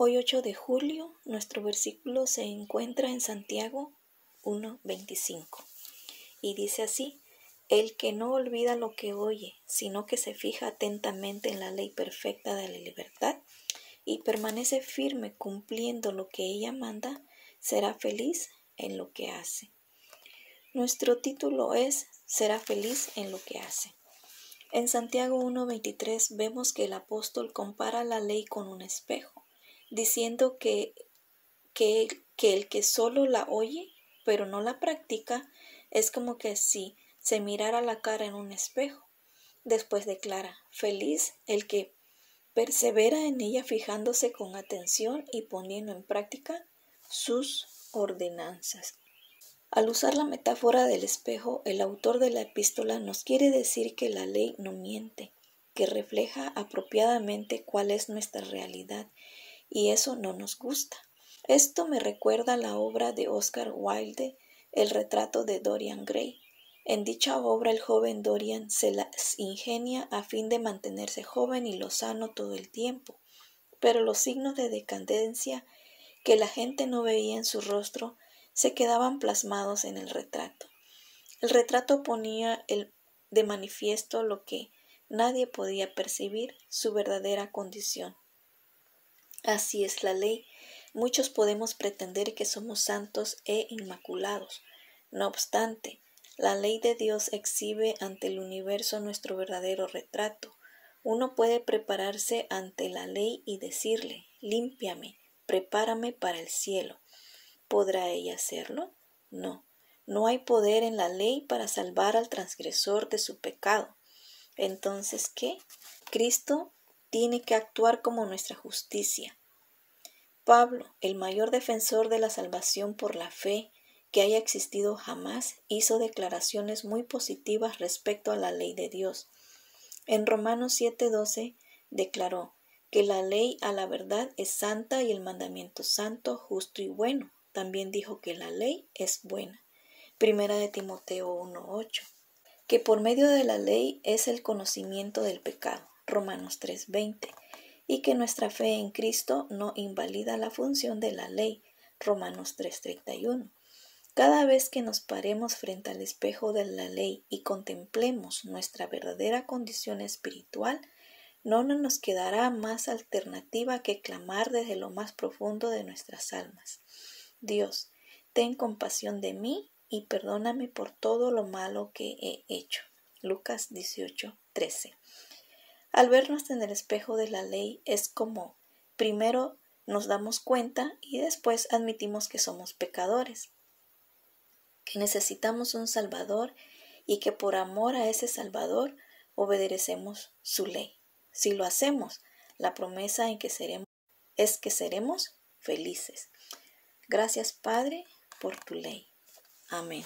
Hoy 8 de julio, nuestro versículo se encuentra en Santiago 1.25 y dice así, el que no olvida lo que oye, sino que se fija atentamente en la ley perfecta de la libertad y permanece firme cumpliendo lo que ella manda, será feliz en lo que hace. Nuestro título es Será feliz en lo que hace. En Santiago 1.23 vemos que el apóstol compara la ley con un espejo, diciendo que, que, que el que solo la oye pero no la practica es como que si se mirara la cara en un espejo. Después declara, feliz el que persevera en ella fijándose con atención y poniendo en práctica sus ordenanzas. Al usar la metáfora del espejo, el autor de la epístola nos quiere decir que la ley no miente, que refleja apropiadamente cuál es nuestra realidad, y eso no nos gusta. Esto me recuerda la obra de Oscar Wilde, El retrato de Dorian Gray. En dicha obra el joven Dorian se las ingenia a fin de mantenerse joven y lozano todo el tiempo, pero los signos de decadencia que la gente no veía en su rostro se quedaban plasmados en el retrato. El retrato ponía de manifiesto lo que nadie podía percibir, su verdadera condición. Así es la ley. Muchos podemos pretender que somos santos e inmaculados. No obstante, la ley de Dios exhibe ante el universo nuestro verdadero retrato. Uno puede prepararse ante la ley y decirle, límpiame, prepárame para el cielo. ¿Podrá ella hacerlo? No. No hay poder en la ley para salvar al transgresor de su pecado. Entonces, ¿qué? Cristo tiene que actuar como nuestra justicia. Pablo, el mayor defensor de la salvación por la fe que haya existido jamás, hizo declaraciones muy positivas respecto a la ley de Dios. En Romanos 7:12 declaró que la ley a la verdad es santa y el mandamiento santo, justo y bueno también dijo que la ley es buena. Primera de Timoteo 1.8. Que por medio de la ley es el conocimiento del pecado. Romanos 3.20. Y que nuestra fe en Cristo no invalida la función de la ley. Romanos 3.31. Cada vez que nos paremos frente al espejo de la ley y contemplemos nuestra verdadera condición espiritual, no nos quedará más alternativa que clamar desde lo más profundo de nuestras almas. Dios, ten compasión de mí y perdóname por todo lo malo que he hecho. Lucas 18, 13. Al vernos en el espejo de la ley es como primero nos damos cuenta y después admitimos que somos pecadores, que necesitamos un Salvador y que por amor a ese Salvador obedecemos su ley. Si lo hacemos, la promesa en que seremos es que seremos felices. Gracias, Padre, por tu ley. Amén.